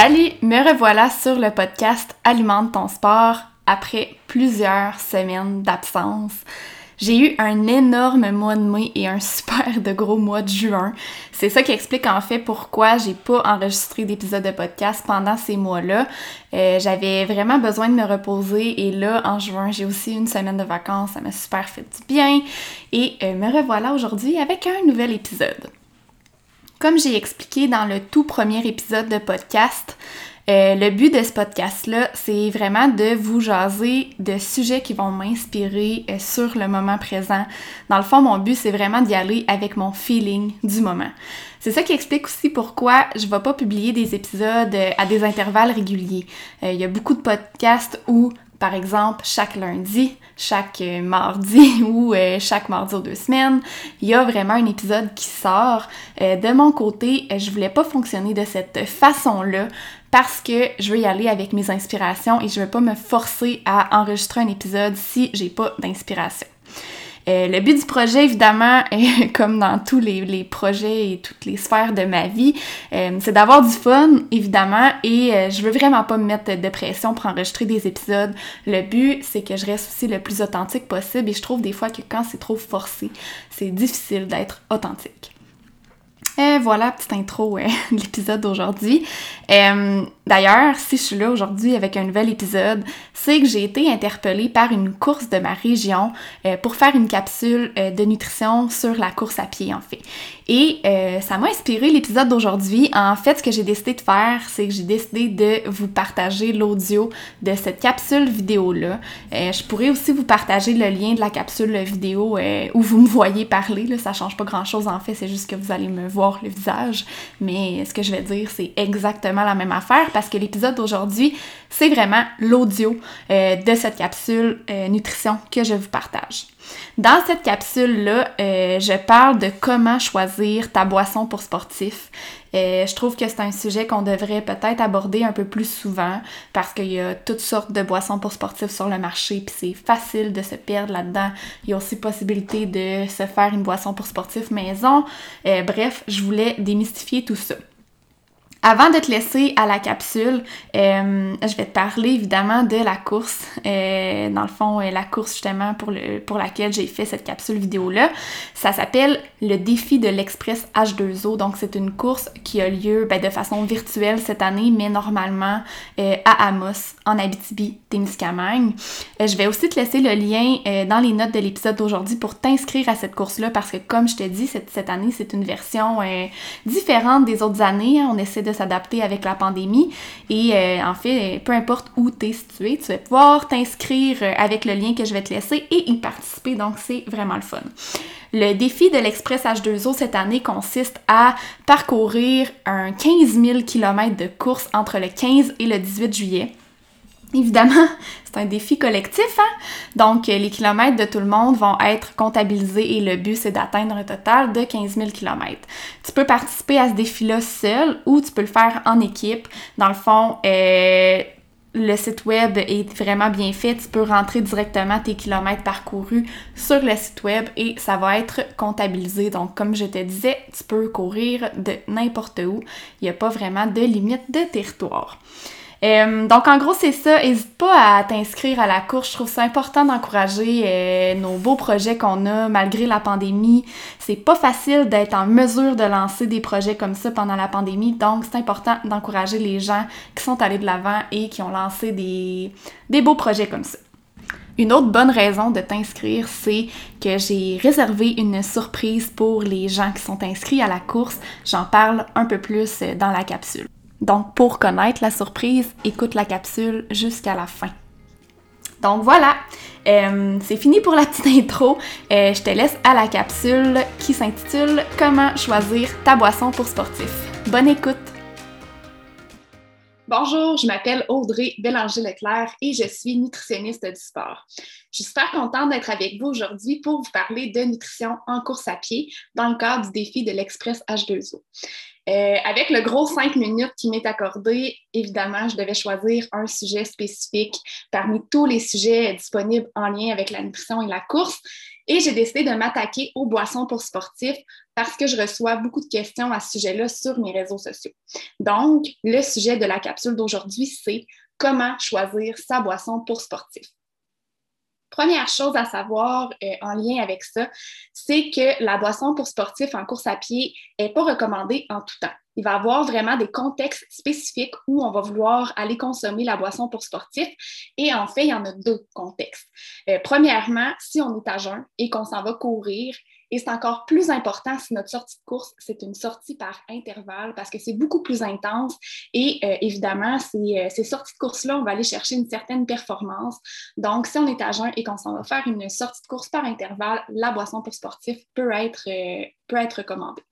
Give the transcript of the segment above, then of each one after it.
Salut, me revoilà sur le podcast Alimente ton sport après plusieurs semaines d'absence. J'ai eu un énorme mois de mai et un super de gros mois de juin. C'est ça qui explique en fait pourquoi j'ai pas enregistré d'épisode de podcast pendant ces mois-là. Euh, j'avais vraiment besoin de me reposer et là, en juin, j'ai aussi une semaine de vacances. Ça m'a super fait du bien. Et euh, me revoilà aujourd'hui avec un nouvel épisode. Comme j'ai expliqué dans le tout premier épisode de podcast, euh, le but de ce podcast-là, c'est vraiment de vous jaser de sujets qui vont m'inspirer euh, sur le moment présent. Dans le fond, mon but, c'est vraiment d'y aller avec mon feeling du moment. C'est ça qui explique aussi pourquoi je ne vais pas publier des épisodes euh, à des intervalles réguliers. Il y a beaucoup de podcasts où par exemple, chaque lundi, chaque euh, mardi ou euh, chaque mardi aux deux semaines, il y a vraiment un épisode qui sort. Euh, de mon côté, je voulais pas fonctionner de cette façon-là parce que je veux y aller avec mes inspirations et je veux pas me forcer à enregistrer un épisode si j'ai pas d'inspiration. Euh, le but du projet, évidemment, comme dans tous les, projets et toutes les sphères de ma vie, euh, c'est d'avoir du fun, évidemment, et euh, je veux vraiment pas me mettre de pression pour enregistrer des épisodes. Le but, c'est que je reste aussi le plus authentique possible, et je trouve des fois que quand c'est trop forcé, c'est difficile d'être authentique. Et voilà, petite intro de l'épisode d'aujourd'hui. D'ailleurs, si je suis là aujourd'hui avec un nouvel épisode, c'est que j'ai été interpellée par une course de ma région euh, pour faire une capsule euh, de nutrition sur la course à pied en fait. Et euh, ça m'a inspiré l'épisode d'aujourd'hui. En fait, ce que j'ai décidé de faire, c'est que j'ai décidé de vous partager l'audio de cette capsule vidéo-là. je pourrais aussi vous partager le lien de la capsule vidéo où vous me voyez parler. Là, ça change pas grand-chose en fait, c'est juste que vous allez me voir le visage. Mais ce que je vais dire, c'est exactement la même affaire parce que l'épisode d'aujourd'hui, c'est vraiment l'audio euh, de cette capsule euh, nutrition que je vous partage. Dans cette capsule-là, euh, je parle de comment choisir ta boisson pour sportif. je trouve que c'est un sujet qu'on devrait peut-être aborder un peu plus souvent parce qu'il y a toutes sortes de boissons pour sportifs sur le marché, puis c'est facile de se perdre là-dedans. Il y a aussi possibilité de se faire une boisson pour sportif maison. bref, je voulais démystifier tout ça. Avant de te laisser à la capsule, euh, je vais te parler évidemment de la course. Euh, dans le fond, euh, la course justement pour, pour laquelle j'ai fait cette capsule vidéo-là. Ça s'appelle le défi de l'Express H2O. Donc, c'est une course qui a lieu ben, de façon virtuelle cette année, mais normalement à Amos, en Abitibi-Témiscamingue. je vais aussi te laisser le lien dans les notes de l'épisode d'aujourd'hui pour t'inscrire à cette course-là parce que, comme je te dis, cette, cette année, c'est une version différente des autres années. On essaie de s'adapter avec la pandémie. Et euh, en fait, peu importe où tu es situé, tu vas pouvoir t'inscrire euh, avec le lien que je vais te laisser et y participer. Donc, c'est vraiment le fun. Le défi de l'Express H2O cette année consiste à parcourir un 15 000 km de course entre le 15 et le 18 juillet. Évidemment, c'est un défi collectif, hein? donc les kilomètres de tout le monde vont être comptabilisés et le but c'est d'atteindre un total de 15 000 km. Tu peux participer à ce défi-là seul ou tu peux le faire en équipe. Dans le fond, euh, le site web est vraiment bien fait. Tu peux rentrer directement tes kilomètres parcourus sur le site web et ça va être comptabilisé. Donc, comme je te disais, tu peux courir de n'importe où. Il n'y a pas vraiment de limite de territoire. Euh, donc, en gros, c'est ça. N'hésite pas à t'inscrire à la course. Je trouve ça important d'encourager euh, nos beaux projets qu'on a malgré la pandémie. C'est pas facile d'être en mesure de lancer des projets comme ça pendant la pandémie. Donc, c'est important d'encourager les gens qui sont allés de l'avant et qui ont lancé des, des beaux projets comme ça. Une autre bonne raison de t'inscrire, c'est que j'ai réservé une surprise pour les gens qui sont inscrits à la course. J'en parle un peu plus dans la capsule. Donc, pour connaître la surprise, écoute la capsule jusqu'à la fin. Donc voilà, euh, c'est fini pour la petite intro. Euh, je te laisse à la capsule qui s'intitule Comment choisir ta boisson pour sportif. Bonne écoute! Bonjour, je m'appelle Audrey Bélanger-Leclerc et je suis nutritionniste du sport. Je suis super contente d'être avec vous aujourd'hui pour vous parler de nutrition en course à pied dans le cadre du défi de l'Express H2O. Euh, avec le gros cinq minutes qui m'est accordé, évidemment, je devais choisir un sujet spécifique parmi tous les sujets disponibles en lien avec la nutrition et la course. Et j'ai décidé de m'attaquer aux boissons pour sportifs parce que je reçois beaucoup de questions à ce sujet-là sur mes réseaux sociaux. Donc, le sujet de la capsule d'aujourd'hui, c'est comment choisir sa boisson pour sportif. Première chose à savoir euh, en lien avec ça, c'est que la boisson pour sportifs en course à pied n'est pas recommandée en tout temps. Il va y avoir vraiment des contextes spécifiques où on va vouloir aller consommer la boisson pour sportifs. Et en fait, il y en a deux contextes. Euh, premièrement, si on est à jeun et qu'on s'en va courir, et c'est encore plus important si notre sortie de course, c'est une sortie par intervalle parce que c'est beaucoup plus intense. Et euh, évidemment, ces, euh, ces, sorties de course-là, on va aller chercher une certaine performance. Donc, si on est à jeun et qu'on s'en va faire une sortie de course par intervalle, la boisson pour sportif peut être, euh, peut être recommandée.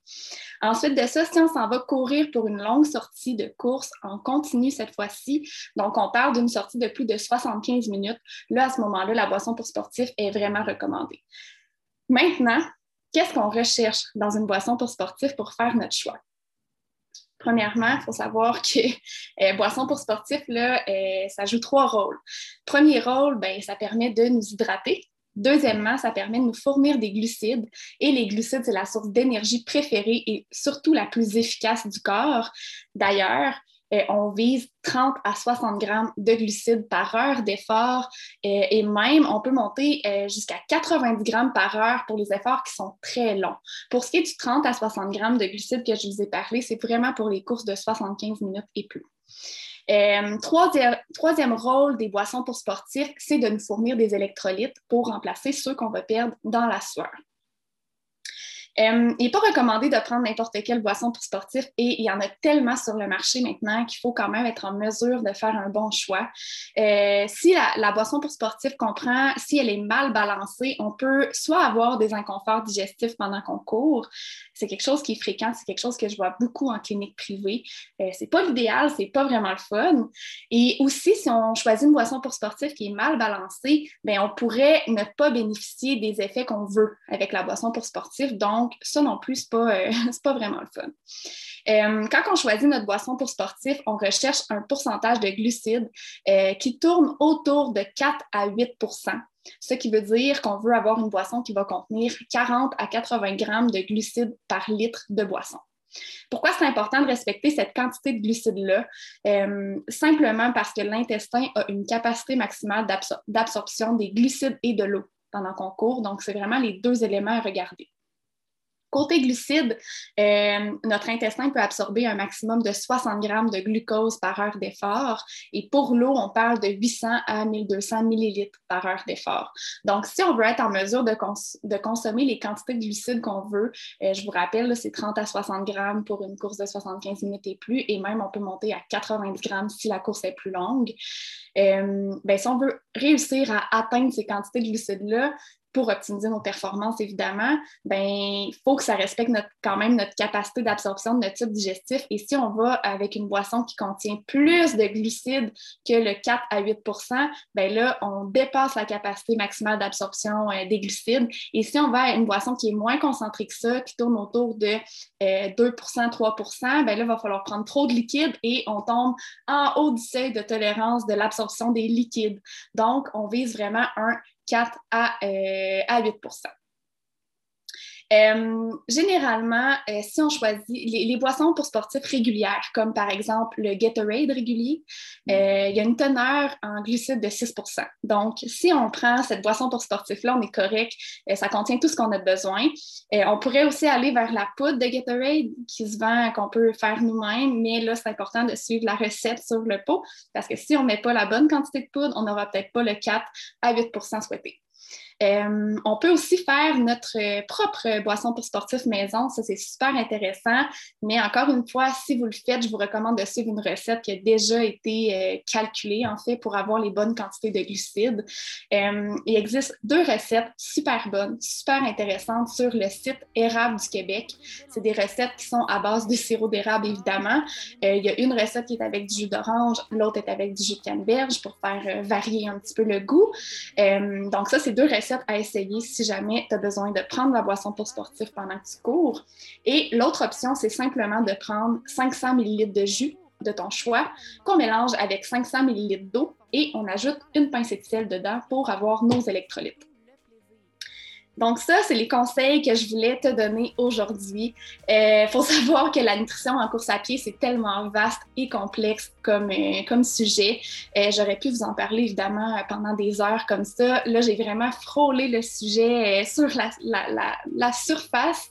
Ensuite de ça, si on s'en va courir pour une longue sortie de course en continu cette fois-ci, donc on parle d'une sortie de plus de 75 minutes, là, à ce moment-là, la boisson pour sportif est vraiment recommandée. Maintenant, qu'est-ce qu'on recherche dans une boisson pour sportif pour faire notre choix? Premièrement, il faut savoir que euh, boisson pour sportif, là, euh, ça joue trois rôles. Premier rôle, ben, ça permet de nous hydrater. Deuxièmement, ça permet de nous fournir des glucides. Et les glucides, c'est la source d'énergie préférée et surtout la plus efficace du corps. D'ailleurs, euh, on vise 30 à 60 grammes de glucides par heure d'effort euh, et même on peut monter euh, jusqu'à 90 grammes par heure pour les efforts qui sont très longs. Pour ce qui est du 30 à 60 grammes de glucides que je vous ai parlé, c'est vraiment pour les courses de 75 minutes et plus. troisième, troisième, rôle des boissons pour sportifs, c'est de nous fournir des électrolytes pour remplacer ceux qu'on va perdre dans la sueur. Euh, il n'est pas recommandé de prendre n'importe quelle boisson pour sportif et il y en a tellement sur le marché maintenant qu'il faut quand même être en mesure de faire un bon choix. Euh, si la, boisson pour sportif comprend, si elle est mal balancée, on peut soit avoir des inconforts digestifs pendant qu'on court. C'est quelque chose qui est fréquent, c'est quelque chose que je vois beaucoup en clinique privée. Euh, c'est pas l'idéal, c'est pas vraiment le fun. Et aussi, si on choisit une boisson pour sportif qui est mal balancée, ben on pourrait ne pas bénéficier des effets qu'on veut avec la boisson pour sportif. Donc, ça non plus, ce n'est euh, pas, vraiment le fun. Euh, quand on choisit notre boisson pour sportif, on recherche un pourcentage de glucides euh, qui tourne autour de 4 à 8 ce qui veut dire qu'on veut avoir une boisson qui va contenir 40 à 80 grammes de glucides par litre de boisson. Pourquoi c'est important de respecter cette quantité de glucides-là? simplement parce que l'intestin a une capacité maximale d'absorption des glucides et de l'eau pendant qu'on court. Donc, c'est vraiment les deux éléments à regarder. Côté glucides, euh, notre intestin peut absorber un maximum de 60 grammes de glucose par heure d'effort. Et pour l'eau, on parle de 800 à 1200 millilitres par heure d'effort. Donc, si on veut être en mesure de, consommer les quantités de glucides qu'on veut, euh, je vous rappelle, c'est 30 à 60 grammes pour une course de 75 minutes et plus. Et même, on peut monter à 90 grammes si la course est plus longue. Euh, ben, si on veut réussir à atteindre ces quantités de glucides-là, pour optimiser nos performances, évidemment, ben, il faut que ça respecte notre, quand même notre capacité d'absorption de notre tube digestif. Et si on va avec une boisson qui contient plus de glucides que le 4 à 8 ben là, on dépasse la capacité maximale d'absorption euh, des glucides. Et si on va à une boisson qui est moins concentrée que ça, qui tourne autour de 2% euh, 3 ben là, il va falloir prendre trop de liquide et on tombe en haut du seuil de tolérance de l'absorption des liquides. Donc, on vise vraiment un 4 à, 8 euh, généralement, euh, si on choisit les, boissons pour sportifs régulières, comme par exemple le Gatorade régulier, euh, il y a une teneur en glucides de 6% Donc, si on prend cette boisson pour sportifs-là, on est correct, ça contient tout ce qu'on a besoin. on pourrait aussi aller vers la poudre de Gatorade qui se vend, qu'on peut faire nous-mêmes, mais là, c'est important de suivre la recette sur le pot parce que si on ne met pas la bonne quantité de poudre, on n'aura peut-être pas le 4 à 8% souhaité. Euh, on peut aussi faire notre propre boisson pour sportifs maison. Ça, c'est super intéressant. Mais encore une fois, si vous le faites, je vous recommande de suivre une recette qui a déjà été euh, calculée, en fait, pour avoir les bonnes quantités de glucides. Euh, il existe deux recettes super bonnes, super intéressantes sur le site Érable du Québec. C'est des recettes qui sont à base de sirop d'érable, évidemment. il y a une recette qui est avec du jus d'orange, l'autre est avec du jus de canneberge pour faire varier un petit peu le goût. donc, ça, c'est deux recettes à essayer si jamais tu as besoin de prendre la boisson pour sportif pendant que tu cours. Et l'autre option, c'est simplement de prendre 500 ml de jus de ton choix qu'on mélange avec 500 ml d'eau et on ajoute une pincée de sel dedans pour avoir nos électrolytes. Donc ça, c'est les conseils que je voulais te donner aujourd'hui. Il euh, faut savoir que la nutrition en course à pied, c'est tellement vaste et complexe comme, euh, comme sujet. Euh, j'aurais pu vous en parler évidemment pendant des heures comme ça. Là, j'ai vraiment frôlé le sujet sur la, la, la, la surface.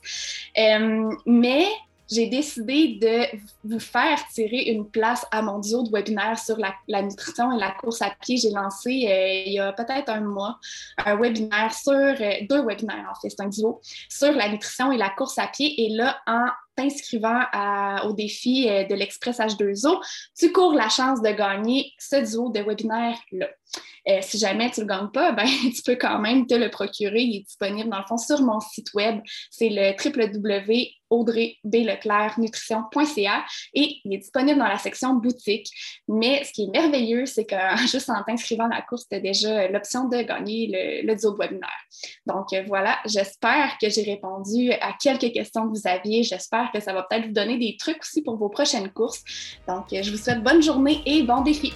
mais j'ai décidé de vous faire tirer une place à mon duo de webinaire sur la, nutrition et la course à pied. J'ai lancé euh, il y a peut-être un mois un webinaire sur, euh, deux webinaires en fait, c'est un duo, sur la nutrition et la course à pied. Et là, en t'inscrivant au défi euh, de l'Express H2O, tu cours la chance de gagner ce duo de webinaire-là. Euh, si jamais tu ne le gagnes pas, ben, tu peux quand même te le procurer. Il est disponible dans le fond sur mon site web. C'est le www.audreybleclercnutrition.ca et il est disponible dans la section boutique. Mais ce qui est merveilleux, c'est que juste en t'inscrivant à la course, tu as déjà l'option de gagner le, le duo webinaire. Donc euh, voilà, j'espère que j'ai répondu à quelques questions que vous aviez. J'espère que ça va peut-être vous donner des trucs aussi pour vos prochaines courses. Donc, je vous souhaite bonne journée et bon défi.